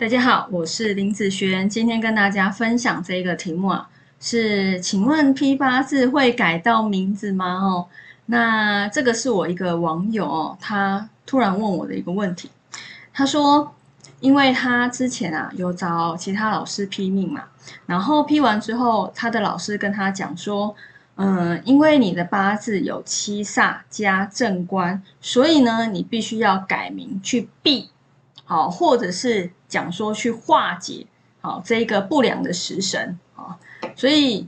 大家好，我是林子轩，今天跟大家分享这个题目啊，是请问 P 八字会改到名字吗？哦，那这个是我一个网友，他突然问我的一个问题，他说，因为他之前啊有找其他老师批命嘛，然后批完之后，他的老师跟他讲说，嗯，因为你的八字有七煞加正官，所以呢，你必须要改名去避。好，或者是讲说去化解好这个不良的食神啊，所以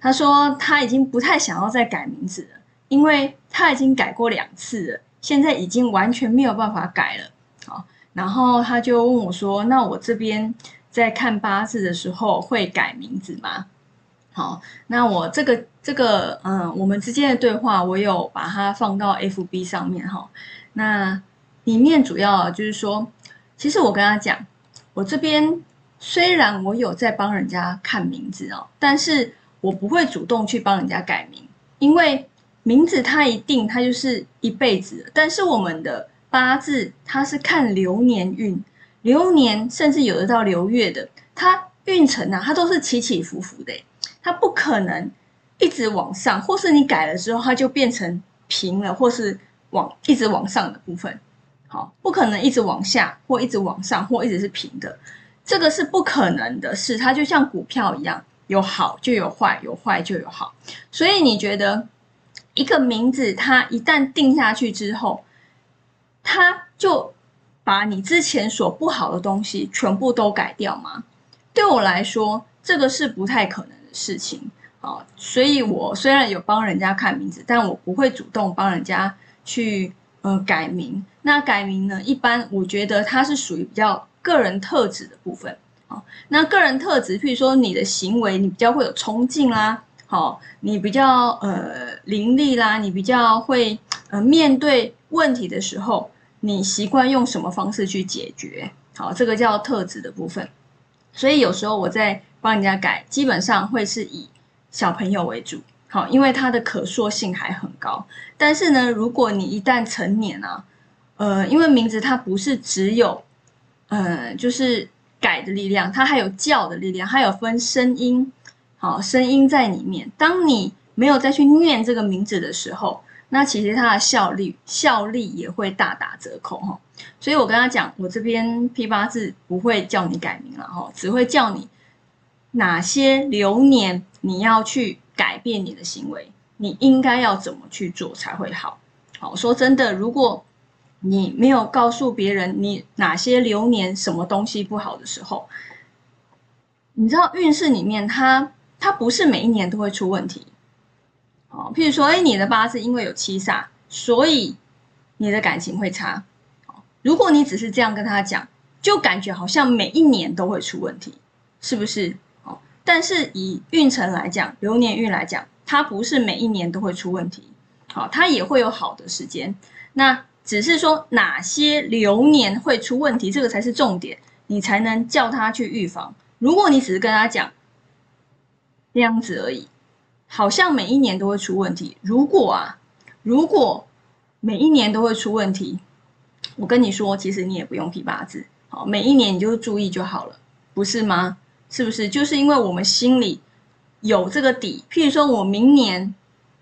他说他已经不太想要再改名字了，因为他已经改过两次了，现在已经完全没有办法改了。好，然后他就问我说：“那我这边在看八字的时候会改名字吗？”好，那我这个这个嗯，我们之间的对话我有把它放到 FB 上面哈，那里面主要就是说。其实我跟他讲，我这边虽然我有在帮人家看名字哦，但是我不会主动去帮人家改名，因为名字它一定它就是一辈子。但是我们的八字它是看流年运，流年甚至有的到流月的，它运程啊，它都是起起伏伏的，它不可能一直往上，或是你改了之后它就变成平了，或是往一直往上的部分。好，不可能一直往下，或一直往上，或一直是平的，这个是不可能的事。它就像股票一样，有好就有坏，有坏就有好。所以你觉得一个名字，它一旦定下去之后，它就把你之前所不好的东西全部都改掉吗？对我来说，这个是不太可能的事情。好，所以我虽然有帮人家看名字，但我不会主动帮人家去。呃，改名，那改名呢？一般我觉得它是属于比较个人特质的部分。好，那个人特质，譬如说你的行为，你比较会有冲劲啦，好，你比较呃伶俐啦，你比较会呃面对问题的时候，你习惯用什么方式去解决？好，这个叫特质的部分。所以有时候我在帮人家改，基本上会是以小朋友为主。好，因为它的可塑性还很高。但是呢，如果你一旦成年啊，呃，因为名字它不是只有，呃，就是改的力量，它还有叫的力量，它有分声音，好，声音在里面。当你没有再去念这个名字的时候，那其实它的效率效力也会大打折扣哈。所以我跟他讲，我这边 P 八字不会叫你改名了哈，只会叫你哪些流年你要去。改变你的行为，你应该要怎么去做才会好？好说真的，如果你没有告诉别人你哪些流年什么东西不好的时候，你知道运势里面它它不是每一年都会出问题。哦，譬如说，哎，你的八字因为有七煞，所以你的感情会差。如果你只是这样跟他讲，就感觉好像每一年都会出问题，是不是？但是以运程来讲，流年运来讲，它不是每一年都会出问题，好，它也会有好的时间。那只是说哪些流年会出问题，这个才是重点，你才能叫他去预防。如果你只是跟他讲这样子而已，好像每一年都会出问题。如果啊，如果每一年都会出问题，我跟你说，其实你也不用批八字，好，每一年你就注意就好了，不是吗？是不是就是因为我们心里有这个底？譬如说，我明年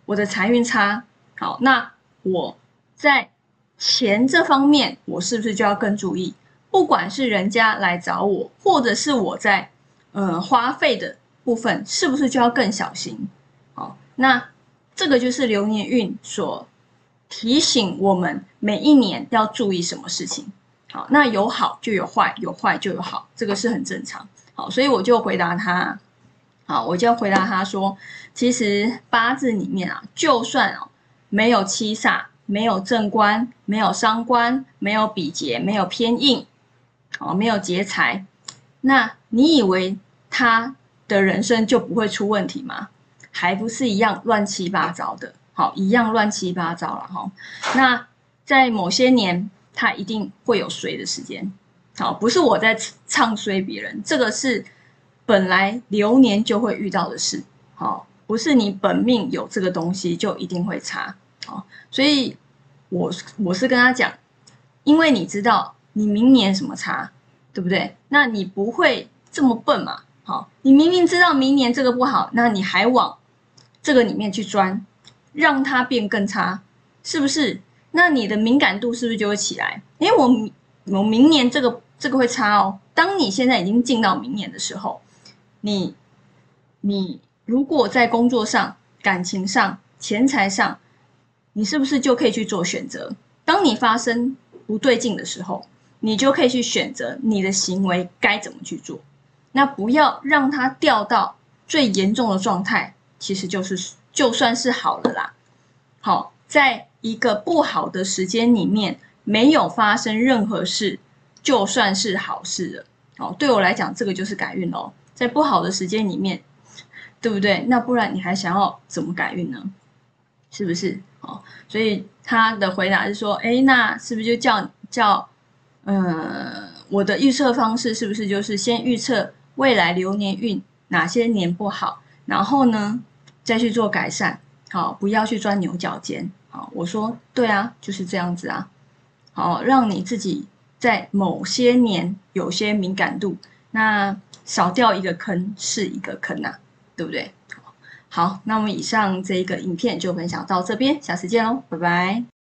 我的财运差，好，那我在钱这方面，我是不是就要更注意？不管是人家来找我，或者是我在呃花费的部分，是不是就要更小心？好，那这个就是流年运所提醒我们每一年要注意什么事情。好，那有好就有坏，有坏就有好，这个是很正常。好，所以我就回答他，好，我就回答他说，其实八字里面啊，就算哦没有七煞，没有正官，没有伤官，没有比劫，没有偏印，哦，没有劫财，那你以为他的人生就不会出问题吗？还不是一样乱七八糟的，好，一样乱七八糟了哈。那在某些年，他一定会有衰的时间。好，不是我在唱衰别人，这个是本来流年就会遇到的事。好，不是你本命有这个东西就一定会差。好，所以我我是跟他讲，因为你知道你明年什么差，对不对？那你不会这么笨嘛？好，你明明知道明年这个不好，那你还往这个里面去钻，让它变更差，是不是？那你的敏感度是不是就会起来？因为我我明年这个这个会差哦。当你现在已经进到明年的时候，你你如果在工作上、感情上、钱财上，你是不是就可以去做选择？当你发生不对劲的时候，你就可以去选择你的行为该怎么去做。那不要让它掉到最严重的状态，其实就是就算是好了啦。好，在一个不好的时间里面，没有发生任何事，就算是好事了。哦，对我来讲，这个就是改运哦。在不好的时间里面，对不对？那不然你还想要怎么改运呢？是不是？哦，所以他的回答是说，哎，那是不是就叫叫，呃，我的预测方式是不是就是先预测？未来流年运哪些年不好，然后呢，再去做改善，好，不要去钻牛角尖，好，我说对啊，就是这样子啊，好，让你自己在某些年有些敏感度，那少掉一个坑是一个坑呐，对不对？好，那么以上这一个影片就分享到这边，下次见喽，拜拜。